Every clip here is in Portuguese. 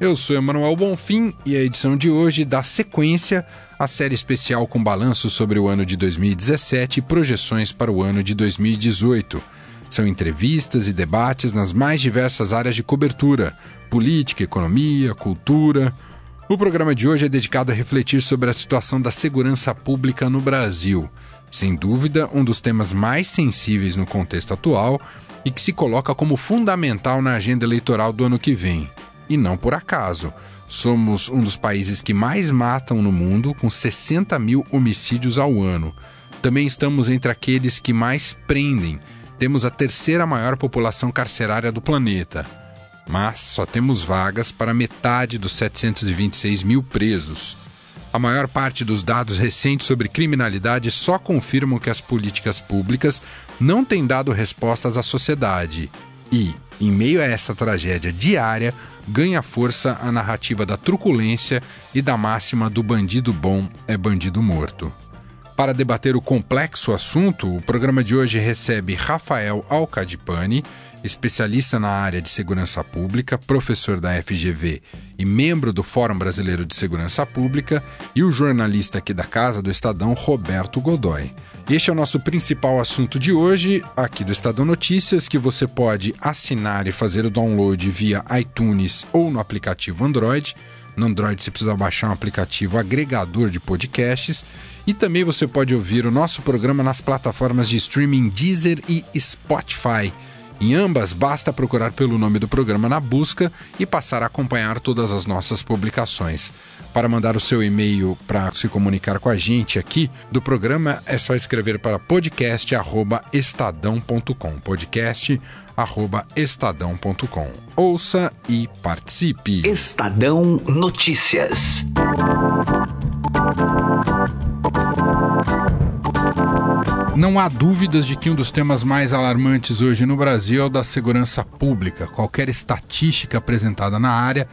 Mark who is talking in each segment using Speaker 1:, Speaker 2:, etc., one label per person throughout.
Speaker 1: Eu sou Emanuel Bonfim e a edição de hoje dá sequência à série especial com balanço sobre o ano de 2017 e projeções para o ano de 2018. São entrevistas e debates nas mais diversas áreas de cobertura: política, economia, cultura. O programa de hoje é dedicado a refletir sobre a situação da segurança pública no Brasil. Sem dúvida, um dos temas mais sensíveis no contexto atual e que se coloca como fundamental na agenda eleitoral do ano que vem. E não por acaso. Somos um dos países que mais matam no mundo, com 60 mil homicídios ao ano. Também estamos entre aqueles que mais prendem. Temos a terceira maior população carcerária do planeta. Mas só temos vagas para metade dos 726 mil presos. A maior parte dos dados recentes sobre criminalidade só confirmam que as políticas públicas não têm dado respostas à sociedade. E, em meio a essa tragédia diária, ganha força a narrativa da truculência e da máxima do bandido bom é bandido morto. Para debater o complexo assunto, o programa de hoje recebe Rafael Alcadipani, especialista na área de segurança pública, professor da FGV e membro do Fórum Brasileiro de Segurança Pública, e o jornalista aqui da Casa do Estadão, Roberto Godoy. Este é o nosso principal assunto de hoje, aqui do Estadão Notícias, que você pode assinar e fazer o download via iTunes ou no aplicativo Android. No Android você precisa baixar um aplicativo agregador de podcasts. E também você pode ouvir o nosso programa nas plataformas de streaming Deezer e Spotify. Em ambas, basta procurar pelo nome do programa na busca e passar a acompanhar todas as nossas publicações. Para mandar o seu e-mail para se comunicar com a gente aqui do programa, é só escrever para podcast@estadão.com. podcast@estadão.com. Ouça e participe.
Speaker 2: Estadão Notícias.
Speaker 1: Não há dúvidas de que um dos temas mais alarmantes hoje no Brasil é o da segurança pública. Qualquer estatística apresentada na área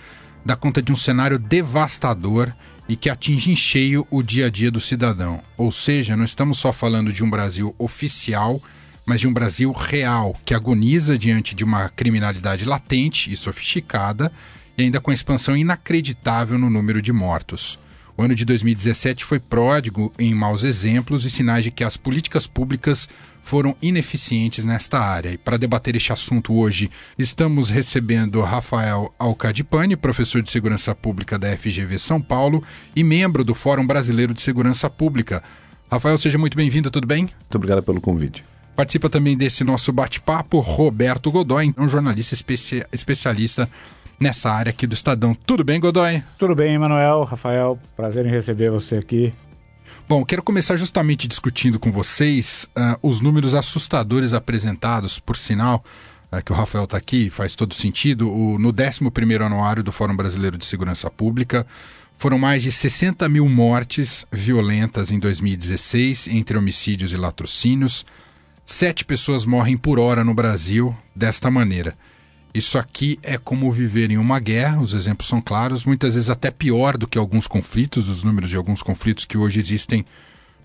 Speaker 1: dá conta de um cenário devastador e que atinge em cheio o dia a dia do cidadão. Ou seja, não estamos só falando de um Brasil oficial, mas de um Brasil real, que agoniza diante de uma criminalidade latente e sofisticada e ainda com a expansão inacreditável no número de mortos. O ano de 2017 foi pródigo em maus exemplos e sinais de que as políticas públicas foram ineficientes nesta área. E para debater este assunto hoje, estamos recebendo Rafael Alcadipani, professor de Segurança Pública da FGV São Paulo e membro do Fórum Brasileiro de Segurança Pública. Rafael, seja muito bem-vindo, tudo bem?
Speaker 3: Muito obrigado pelo convite.
Speaker 1: Participa também desse nosso bate-papo Roberto Godoy, um jornalista especia especialista nessa área aqui do Estadão. Tudo bem, Godoy?
Speaker 4: Tudo bem, Emanuel, Rafael. Prazer em receber você aqui.
Speaker 1: Bom, quero começar justamente discutindo com vocês uh, os números assustadores apresentados, por sinal, uh, que o Rafael está aqui, faz todo sentido. O, no 11 anuário do Fórum Brasileiro de Segurança Pública, foram mais de 60 mil mortes violentas em 2016, entre homicídios e latrocínios. Sete pessoas morrem por hora no Brasil desta maneira. Isso aqui é como viver em uma guerra, os exemplos são claros, muitas vezes até pior do que alguns conflitos, os números de alguns conflitos que hoje existem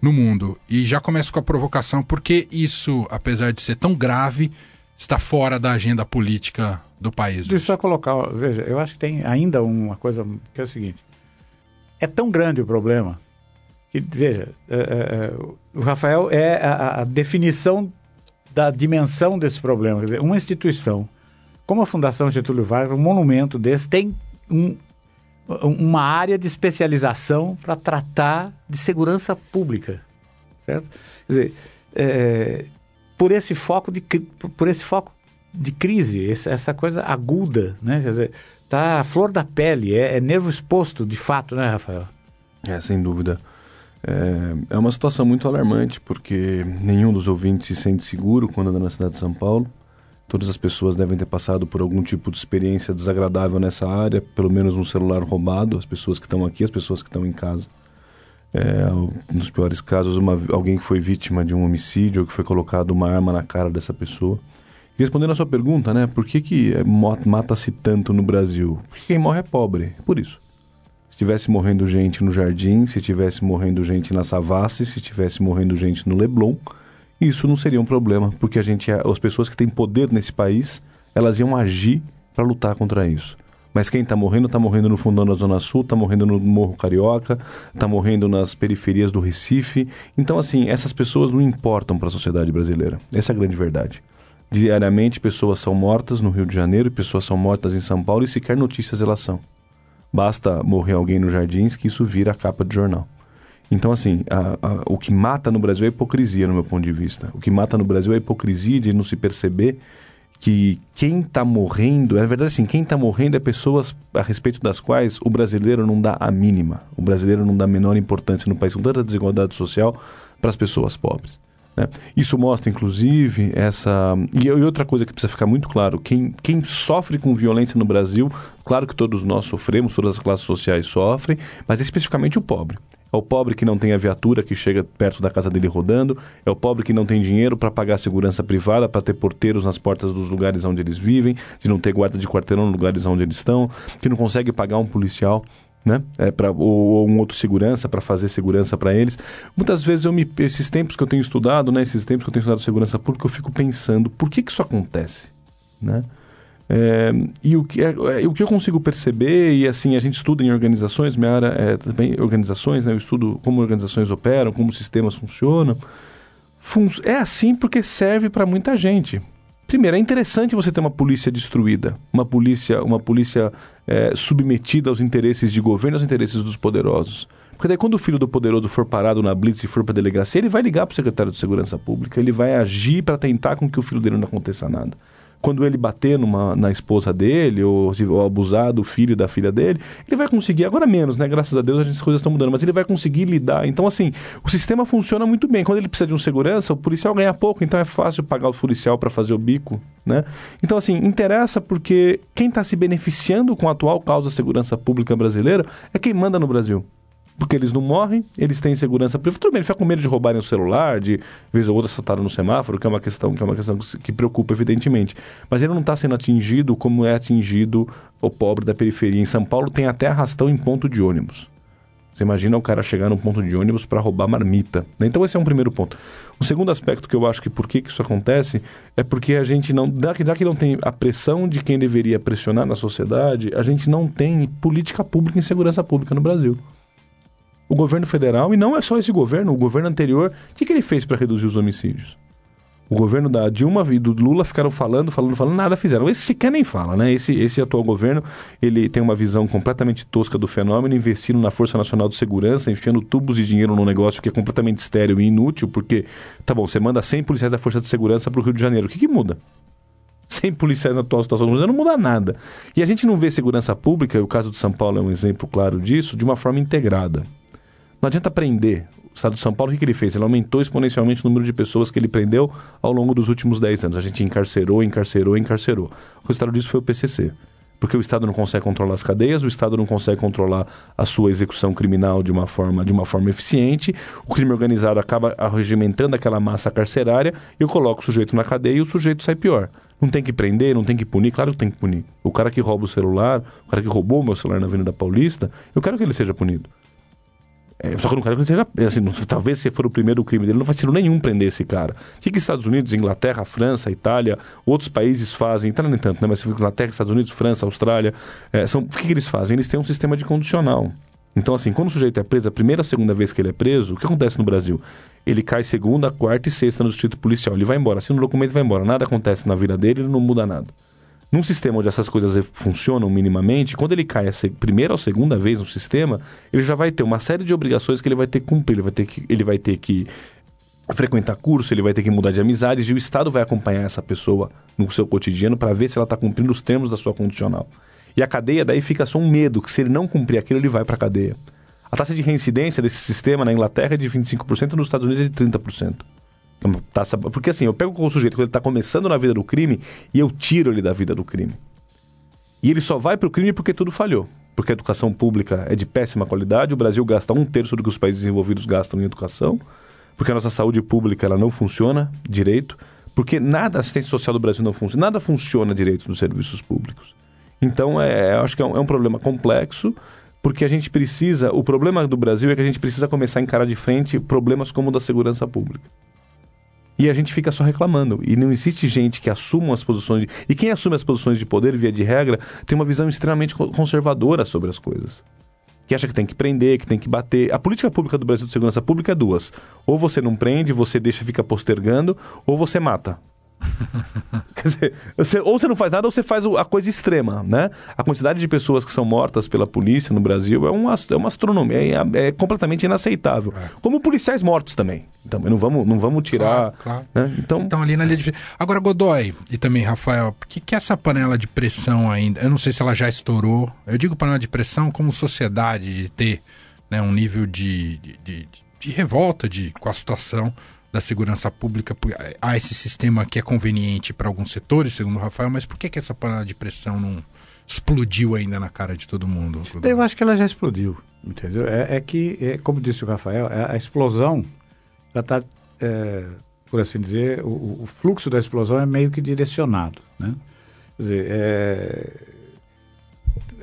Speaker 1: no mundo. E já começo com a provocação, porque isso, apesar de ser tão grave, está fora da agenda política do país?
Speaker 4: Deixa eu só colocar, veja, eu acho que tem ainda uma coisa que é o seguinte: é tão grande o problema que, veja, é, é, é o Rafael é a, a definição da dimensão desse problema. Quer dizer, uma instituição como a Fundação Getúlio Vargas, um monumento desse, tem um, uma área de especialização para tratar de segurança pública, certo? Quer dizer, é, por esse foco de por esse foco de crise, essa coisa aguda, né? Quer dizer, tá a flor da pele, é, é nervo exposto, de fato, né, Rafael?
Speaker 3: É, sem dúvida. É, é uma situação muito alarmante, porque nenhum dos ouvintes se sente seguro quando anda na cidade de São Paulo. Todas as pessoas devem ter passado por algum tipo de experiência desagradável nessa área, pelo menos um celular roubado, as pessoas que estão aqui, as pessoas que estão em casa. É, nos piores casos, uma, alguém que foi vítima de um homicídio ou que foi colocado uma arma na cara dessa pessoa. E respondendo a sua pergunta, né, por que, que é, mata-se tanto no Brasil? Porque quem morre é pobre, por isso. Se tivesse morrendo gente no Jardim, se tivesse morrendo gente na Savassi, se tivesse morrendo gente no Leblon, isso não seria um problema, porque a gente, as pessoas que têm poder nesse país, elas iam agir para lutar contra isso. Mas quem está morrendo, está morrendo no fundão da Zona Sul, está morrendo no Morro Carioca, está morrendo nas periferias do Recife. Então, assim, essas pessoas não importam para a sociedade brasileira. Essa é a grande verdade. Diariamente, pessoas são mortas no Rio de Janeiro, pessoas são mortas em São Paulo e sequer notícias elas são. Basta morrer alguém nos jardins que isso vira a capa de jornal. Então, assim, a, a, o que mata no Brasil é a hipocrisia, no meu ponto de vista. O que mata no Brasil é a hipocrisia de não se perceber que quem está morrendo, é verdade assim, quem está morrendo é pessoas a respeito das quais o brasileiro não dá a mínima. O brasileiro não dá a menor importância no país, com tanta desigualdade social para as pessoas pobres. Né? Isso mostra, inclusive, essa. E, outra coisa que precisa ficar muito claro: quem, quem sofre com violência no Brasil, claro que todos nós sofremos, todas as classes sociais sofrem, mas especificamente o pobre. É o pobre que não tem a viatura que chega perto da casa dele rodando. É o pobre que não tem dinheiro para pagar segurança privada, para ter porteiros nas portas dos lugares onde eles vivem, de não ter guarda de quarteirão nos lugares onde eles estão, que não consegue pagar um policial. Né? É, pra, ou, ou um outro segurança para fazer segurança para eles. Muitas vezes eu me, esses tempos que eu tenho estudado, né, esses tempos que eu tenho estudado segurança pública, eu fico pensando por que, que isso acontece, né? É, e o que, é, é, o que eu consigo perceber, e assim, a gente estuda em organizações, minha área é também organizações, né, eu estudo como organizações operam, como sistemas funcionam. Fun é assim porque serve para muita gente. Primeiro, é interessante você ter uma polícia destruída, uma polícia, uma polícia é, submetida aos interesses de governo, aos interesses dos poderosos. Porque daí quando o filho do poderoso for parado na blitz e for para a delegacia, ele vai ligar para o secretário de segurança pública, ele vai agir para tentar com que o filho dele não aconteça nada quando ele bater numa, na esposa dele ou, ou, abusar do filho da filha dele, ele vai conseguir, agora menos, né? Graças a Deus as coisas estão mudando, mas ele vai conseguir lidar. Então, assim, o sistema funciona muito bem. Quando ele precisa de um segurança, o policial ganha pouco, então é fácil pagar o policial para fazer o bico, né? Então, assim, interessa porque quem está se beneficiando com a atual causa da segurança pública brasileira é quem manda no Brasil porque eles não morrem, eles têm segurança privada. Tudo bem, ele fica com medo de roubarem o celular, de vez ou outra assaltaram no semáforo, que é uma questão que é uma questão que preocupa, evidentemente. Mas ele não está sendo atingido como é atingido o pobre da periferia. Em São Paulo tem até arrastão em ponto de ônibus. Você imagina o cara chegar num ponto de ônibus para roubar marmita. Né? Então esse é um primeiro ponto. O segundo aspecto que eu acho que por que, que isso acontece é porque a gente não. Já que não tem a pressão de quem deveria pressionar na sociedade, a gente não tem política pública em segurança pública no Brasil o governo federal, e não é só esse governo, o governo anterior, o que, que ele fez para reduzir os homicídios? O governo da Dilma e do Lula ficaram falando, falando, falando, nada fizeram. Esse sequer nem fala, né? Esse, esse atual governo, ele tem uma visão completamente tosca do fenômeno, investindo na Força Nacional de Segurança, enfiando tubos de dinheiro num negócio que é completamente estéreo e inútil, porque, tá bom, você manda 100 policiais da Força de Segurança para o Rio de Janeiro. O que, que muda? 100 policiais na atual situação não muda nada. E a gente não vê segurança pública, o caso de São Paulo é um exemplo claro disso, de uma forma integrada. Não adianta prender. O Estado de São Paulo, o que, que ele fez? Ele aumentou exponencialmente o número de pessoas que ele prendeu ao longo dos últimos 10 anos. A gente encarcerou, encarcerou, encarcerou. O resultado disso foi o PCC. Porque o Estado não consegue controlar as cadeias, o Estado não consegue controlar a sua execução criminal de uma forma, de uma forma eficiente, o crime organizado acaba arregimentando aquela massa carcerária e eu coloco o sujeito na cadeia e o sujeito sai pior. Não tem que prender, não tem que punir, claro que tem que punir. O cara que rouba o celular, o cara que roubou o meu celular na Avenida Paulista, eu quero que ele seja punido. É, só que eu não quero que ele seja. Assim, talvez se for o primeiro crime dele, não faz sentido nenhum prender esse cara. O que, que Estados Unidos, Inglaterra, França, Itália, outros países fazem? Itália nem tanto, né? Mas Inglaterra, Estados Unidos, França, Austrália. É, são, o que, que eles fazem? Eles têm um sistema de condicional. Então, assim, quando o sujeito é preso, a primeira ou segunda vez que ele é preso, o que acontece no Brasil? Ele cai segunda, quarta e sexta no distrito policial. Ele vai embora, assina o documento e vai embora. Nada acontece na vida dele, ele não muda nada. Num sistema onde essas coisas funcionam minimamente, quando ele cai a primeira ou segunda vez no sistema, ele já vai ter uma série de obrigações que ele vai ter que cumprir. Ele vai ter que, ele vai ter que frequentar curso, ele vai ter que mudar de amizades e o Estado vai acompanhar essa pessoa no seu cotidiano para ver se ela está cumprindo os termos da sua condicional. E a cadeia daí fica só um medo, que se ele não cumprir aquilo, ele vai para a cadeia. A taxa de reincidência desse sistema na Inglaterra é de 25%, nos Estados Unidos é de 30%. É taça, porque assim, eu pego o sujeito quando ele está começando na vida do crime e eu tiro ele da vida do crime. E ele só vai para o crime porque tudo falhou. Porque a educação pública é de péssima qualidade, o Brasil gasta um terço do que os países desenvolvidos gastam em educação, porque a nossa saúde pública ela não funciona direito, porque nada a assistência social do Brasil não funciona, nada funciona direito nos serviços públicos. Então, é, eu acho que é um, é um problema complexo, porque a gente precisa. O problema do Brasil é que a gente precisa começar a encarar de frente problemas como o da segurança pública. E a gente fica só reclamando. E não existe gente que assuma as posições. De... E quem assume as posições de poder, via de regra, tem uma visão extremamente conservadora sobre as coisas. Que acha que tem que prender, que tem que bater. A política pública do Brasil de segurança pública é duas. Ou você não prende, você deixa, fica postergando, ou você mata. Quer dizer, você, ou você não faz nada ou você faz a coisa extrema, né? A quantidade de pessoas que são mortas pela polícia no Brasil é uma, é uma astronomia, é, é completamente inaceitável. É. Como policiais mortos também. Também não vamos, não vamos tirar. Claro, claro. Né?
Speaker 1: Então... então, ali na linha de. Agora, Godoy e também Rafael, por que, que essa panela de pressão ainda? Eu não sei se ela já estourou. Eu digo panela de pressão como sociedade, de ter né, um nível de, de, de, de revolta de, com a situação da segurança pública, há esse sistema que é conveniente para alguns setores, segundo o Rafael, mas por que, que essa panela de pressão não explodiu ainda na cara de todo mundo?
Speaker 4: Eu acho que ela já explodiu, entendeu? É, é que, é, como disse o Rafael, a, a explosão já está, é, por assim dizer, o, o, fluxo da explosão é meio que direcionado, né? Quer dizer, é,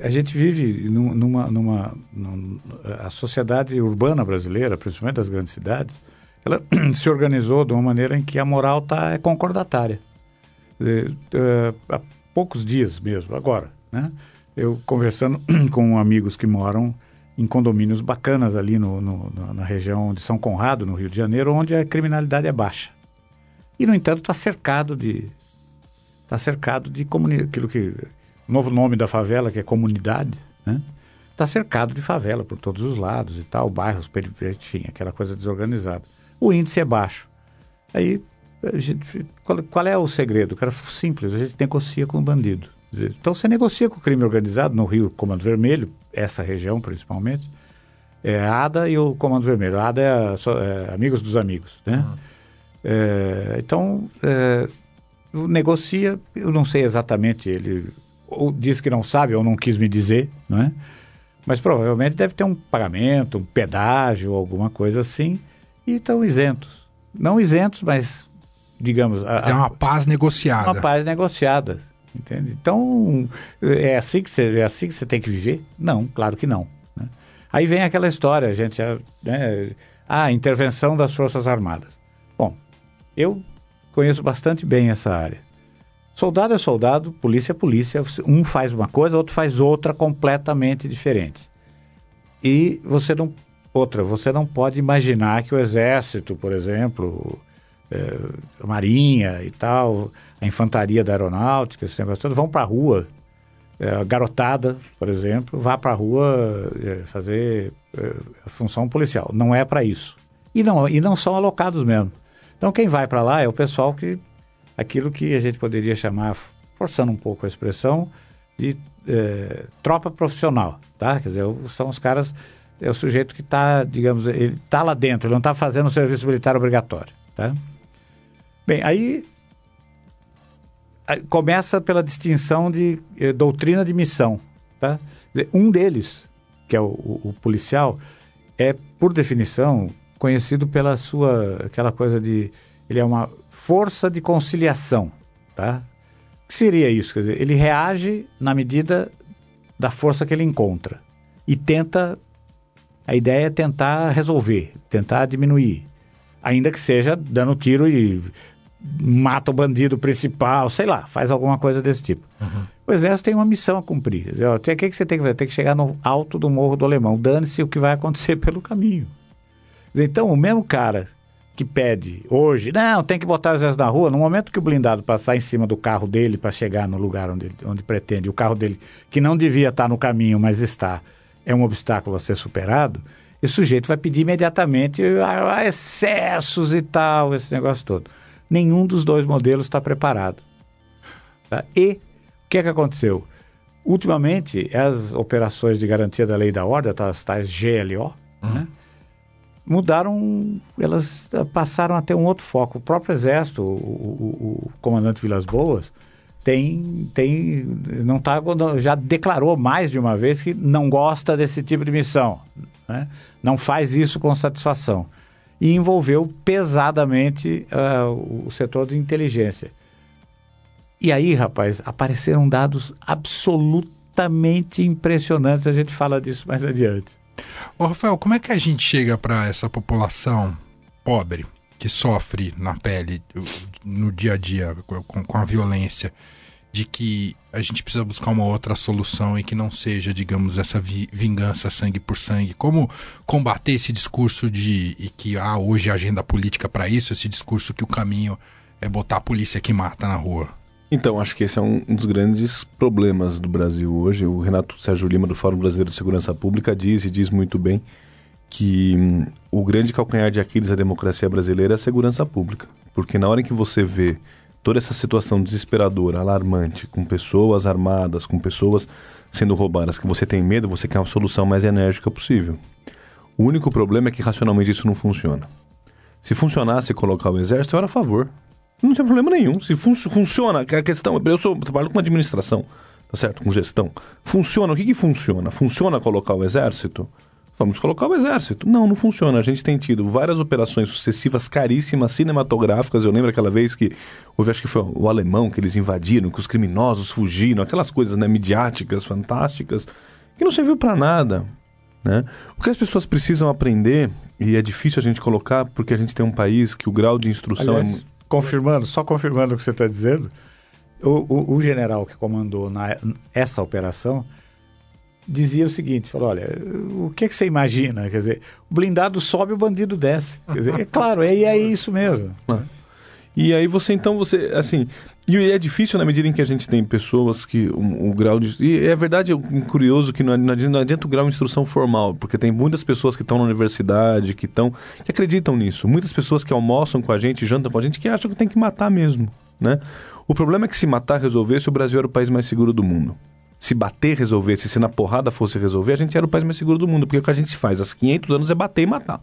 Speaker 4: a gente vive numa, numa, numa, a sociedade urbana brasileira, principalmente das grandes cidades, ela se organizou de uma maneira em que a moral tá, é concordatária. É, é, há poucos dias mesmo, agora, né? Eu conversando com amigos que moram em condomínios bacanas ali no, no, na região de São Conrado, no Rio de Janeiro, onde a criminalidade é baixa. E, no entanto, está cercado de... Está cercado de comunidade, aquilo que... O novo nome da favela, que é comunidade, né? Está cercado de favela por todos os lados e tal, bairros, enfim, aquela coisa desorganizada o índice é baixo. Aí, gente, qual, qual, é o segredo? Cara, simples, a gente negocia com o bandido. Então, você negocia com o crime organizado no Rio Comando Vermelho, essa região principalmente, é a ADA e o Comando Vermelho. A ADA é, a, é Amigos dos Amigos, né? Uhum. É, então, é, negocia, eu não sei exatamente, ele ou diz que não sabe ou não quis me dizer, não é? Mas provavelmente deve ter um pagamento, um pedágio, alguma coisa assim, e estão isentos. Não isentos, mas, digamos...
Speaker 1: A, é uma paz negociada.
Speaker 4: Uma paz negociada, entende? Então, é assim que você, é assim que você tem que viver? Não, claro que não. Né? Aí vem aquela história, a gente... Né, a intervenção das Forças Armadas. Bom, eu conheço bastante bem essa área. Soldado é soldado, polícia é polícia. Um faz uma coisa, outro faz outra completamente diferente. E você não Outra, você não pode imaginar que o exército, por exemplo, é, a marinha e tal, a infantaria da aeronáutica, esse negócio todo, vão para a rua. É, garotada, por exemplo, vá para a rua é, fazer é, a função policial. Não é para isso. E não, e não são alocados mesmo. Então quem vai para lá é o pessoal que aquilo que a gente poderia chamar, forçando um pouco a expressão, de é, tropa profissional, tá? Quer dizer, são os caras é o sujeito que está, digamos, ele está lá dentro, ele não está fazendo o serviço militar obrigatório. Tá? Bem, aí começa pela distinção de eh, doutrina de missão. Tá? Um deles, que é o, o, o, policial, é, por definição, conhecido pela sua, aquela coisa de, ele é uma força de conciliação. Tá? O que seria isso? Quer dizer, ele reage na medida da força que ele encontra e tenta a ideia é tentar resolver, tentar diminuir. Ainda que seja dando tiro e mata o bandido principal, sei lá, faz alguma coisa desse tipo. Uhum. O exército tem uma missão a cumprir. O que, que você tem que fazer? Tem que chegar no alto do Morro do Alemão. Dane-se o que vai acontecer pelo caminho. Então, o mesmo cara que pede hoje, não, tem que botar o exército na rua, no momento que o blindado passar em cima do carro dele para chegar no lugar onde, onde pretende, o carro dele, que não devia estar no caminho, mas está, é um obstáculo a ser superado, esse sujeito vai pedir imediatamente ah, excessos e tal, esse negócio todo. Nenhum dos dois modelos está preparado. Tá? E o que é que aconteceu? Ultimamente, as operações de garantia da lei da ordem, as tais GLO, uhum. né? mudaram, elas passaram a ter um outro foco. O próprio Exército, o, o, o comandante Vilas Boas, tem, tem não tá, já declarou mais de uma vez que não gosta desse tipo de missão, né? não faz isso com satisfação. E envolveu pesadamente uh, o setor de inteligência. E aí, rapaz, apareceram dados absolutamente impressionantes. A gente fala disso mais adiante.
Speaker 1: Ô, Rafael, como é que a gente chega para essa população pobre que sofre na pele no dia a dia com, com a violência? de que a gente precisa buscar uma outra solução e que não seja, digamos, essa vi vingança sangue por sangue. Como combater esse discurso de e que há ah, hoje agenda política para isso, esse discurso que o caminho é botar a polícia que mata na rua?
Speaker 3: Então, acho que esse é um, um dos grandes problemas do Brasil hoje. O Renato Sérgio Lima, do Fórum Brasileiro de Segurança Pública, diz e diz muito bem que hum, o grande calcanhar de Aquiles da democracia brasileira é a segurança pública. Porque na hora que você vê toda essa situação desesperadora, alarmante, com pessoas armadas, com pessoas sendo roubadas, que você tem medo, você quer uma solução mais enérgica possível. O único problema é que racionalmente isso não funciona. Se funcionasse colocar o exército, eu era a favor. Não tem problema nenhum. Se fun funciona, a questão. Eu, sou, trabalho com administração, tá certo? Com gestão. Funciona. O que, que funciona? Funciona colocar o exército? Vamos colocar o exército. Não, não funciona. A gente tem tido várias operações sucessivas caríssimas, cinematográficas. Eu lembro aquela vez que houve, acho que foi o alemão que eles invadiram, que os criminosos fugiram, aquelas coisas né, midiáticas, fantásticas, que não serviu para nada. Né? O que as pessoas precisam aprender, e é difícil a gente colocar, porque a gente tem um país que o grau de instrução
Speaker 4: Aliás, é. Confirmando, só confirmando o que você está dizendo, o, o, o, general que comandou na, essa operação dizia o seguinte, falou, olha, o que, que você imagina? Quer dizer, o blindado sobe, o bandido desce. Quer dizer, é claro, é, é isso mesmo. Ah.
Speaker 3: E aí você, então, você, assim... E é difícil na medida em que a gente tem pessoas que o, grau de... E é verdade, é curioso que não, não, adianta, não adianta o grau de instrução formal, porque tem muitas pessoas que estão na universidade, que estão... que acreditam nisso. Muitas pessoas que almoçam com a gente, jantam com a gente, que acham que tem que matar mesmo, né? O problema é que se matar resolvesse, o Brasil era o país mais seguro do mundo se bater resolvesse, se na porrada fosse resolver, a gente era o país mais seguro do mundo, porque o que a gente faz há 500 anos é bater e matar.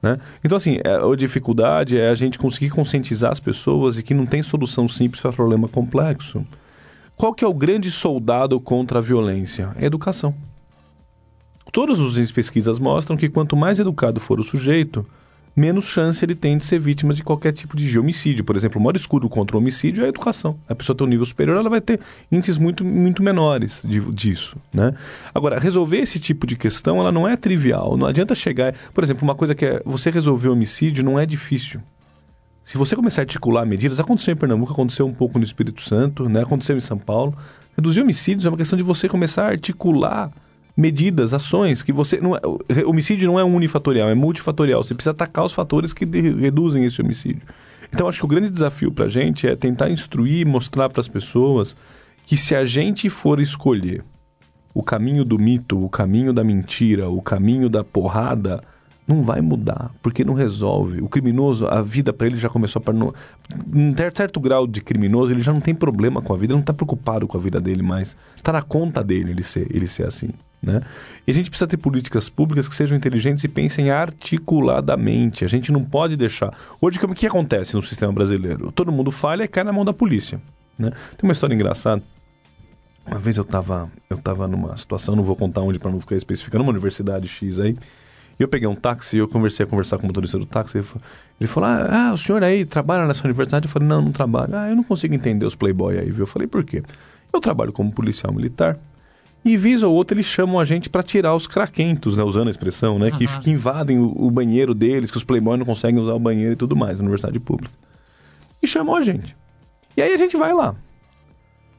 Speaker 3: Né? Então, assim, é, a dificuldade é a gente conseguir conscientizar as pessoas e que não tem solução simples para problema complexo. Qual que é o grande soldado contra a violência? É a educação. Todas as pesquisas mostram que quanto mais educado for o sujeito, menos chance ele tem de ser vítima de qualquer tipo de homicídio. Por exemplo, o maior escudo contra o homicídio é a educação. A pessoa tem um nível superior, ela vai ter índices muito, muito menores de, disso. Né? Agora, resolver esse tipo de questão, ela não é trivial. Não adianta chegar... Por exemplo, uma coisa que é... Você resolver o homicídio não é difícil. Se você começar a articular medidas, aconteceu em Pernambuco, aconteceu um pouco no Espírito Santo, né? aconteceu em São Paulo. Reduzir homicídios é uma questão de você começar a articular medidas, ações que você não é, homicídio não é unifatorial, é multifatorial. Você precisa atacar os fatores que de, reduzem esse homicídio. Então acho que o grande desafio para a gente é tentar instruir, mostrar para as pessoas que se a gente for escolher o caminho do mito, o caminho da mentira, o caminho da porrada, não vai mudar, porque não resolve. O criminoso, a vida para ele já começou a. No, um certo grau de criminoso, ele já não tem problema com a vida, ele não está preocupado com a vida dele mais. Está na conta dele ele ser, ele ser assim. Né? E a gente precisa ter políticas públicas que sejam inteligentes e pensem articuladamente. A gente não pode deixar. Hoje, o que acontece no sistema brasileiro? Todo mundo falha e cai na mão da polícia. Né? Tem uma história engraçada. Uma vez eu estava eu tava numa situação, não vou contar onde para não ficar especificando, numa universidade X aí. E eu peguei um táxi e eu conversei a conversar com o motorista do táxi. Ele falou, ele falou ah, ah, o senhor aí trabalha nessa universidade? Eu falei, não, não trabalho. Ah, eu não consigo entender os playboy aí, viu? Eu falei, por quê? Eu trabalho como policial militar. E vez ou outra eles chamam a gente para tirar os craquentos, né, usando a expressão, né, uhum. que, que, invadem o, o, banheiro deles, que os playboys não conseguem usar o banheiro e tudo mais, na universidade pública. E chamou a gente. E aí a gente vai lá.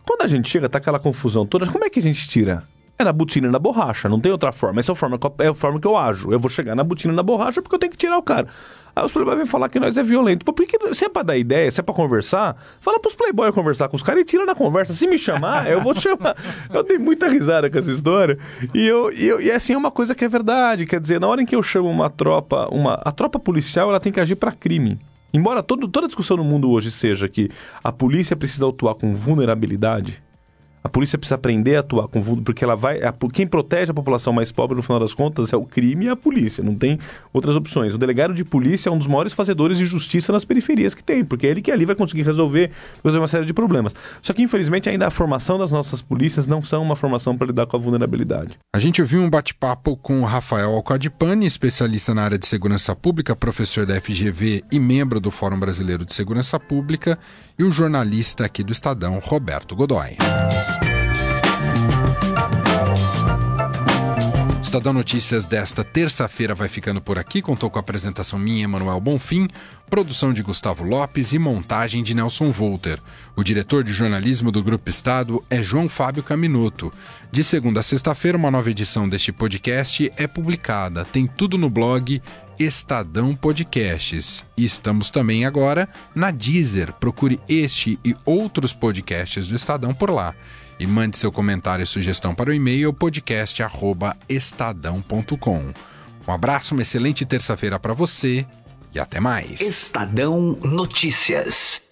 Speaker 3: Quando a gente chega, tá aquela confusão toda, como é que a gente tira? É na botina e na borracha, não tem outra forma. Essa é a forma, é a forma que eu ajo. Eu vou chegar na botina e na borracha porque eu tenho que tirar o cara. Aí os playboys vêm falar que nós é violento. Pô, porque se é pra dar ideia, se é pra conversar, fala pros playboys conversar com os caras e tira na conversa. Se me chamar, eu vou te chamar. Eu dei muita risada com essa história. E, eu, e, eu, e assim, é uma coisa que é verdade. Quer dizer, na hora em que eu chamo uma tropa, uma, a tropa policial, ela tem que agir para crime. Embora todo, toda a discussão no mundo hoje seja que a polícia precisa atuar com vulnerabilidade, A polícia precisa aprender a atuar com porque ela vai. A, quem protege a população mais pobre, no final das contas, é o crime e a polícia. Não tem outras opções. O delegado de polícia é um dos maiores fazedores de justiça nas periferias que tem, porque é ele que ali vai conseguir resolver, resolver uma série de problemas. Só que, infelizmente, ainda a formação das nossas polícias não são uma formação para lidar com a vulnerabilidade.
Speaker 1: A gente ouviu um bate-papo com o Rafael Alcadipani, especialista na área de segurança pública, professor da FGV e membro do Fórum Brasileiro de Segurança Pública, e o jornalista aqui do Estadão, Roberto Godoy. Estadão Notícias desta terça-feira vai ficando por aqui. Contou com a apresentação minha, Emanuel Bonfim, produção de Gustavo Lopes e montagem de Nelson Volter. O diretor de jornalismo do Grupo Estado é João Fábio Caminuto. De segunda a sexta-feira, uma nova edição deste podcast é publicada. Tem tudo no blog Estadão Podcasts. E estamos também agora na Deezer. Procure este e outros podcasts do Estadão por lá e mande seu comentário e sugestão para o e-mail podcast@estadão.com. Um abraço, uma excelente terça-feira para você e até mais.
Speaker 2: Estadão Notícias.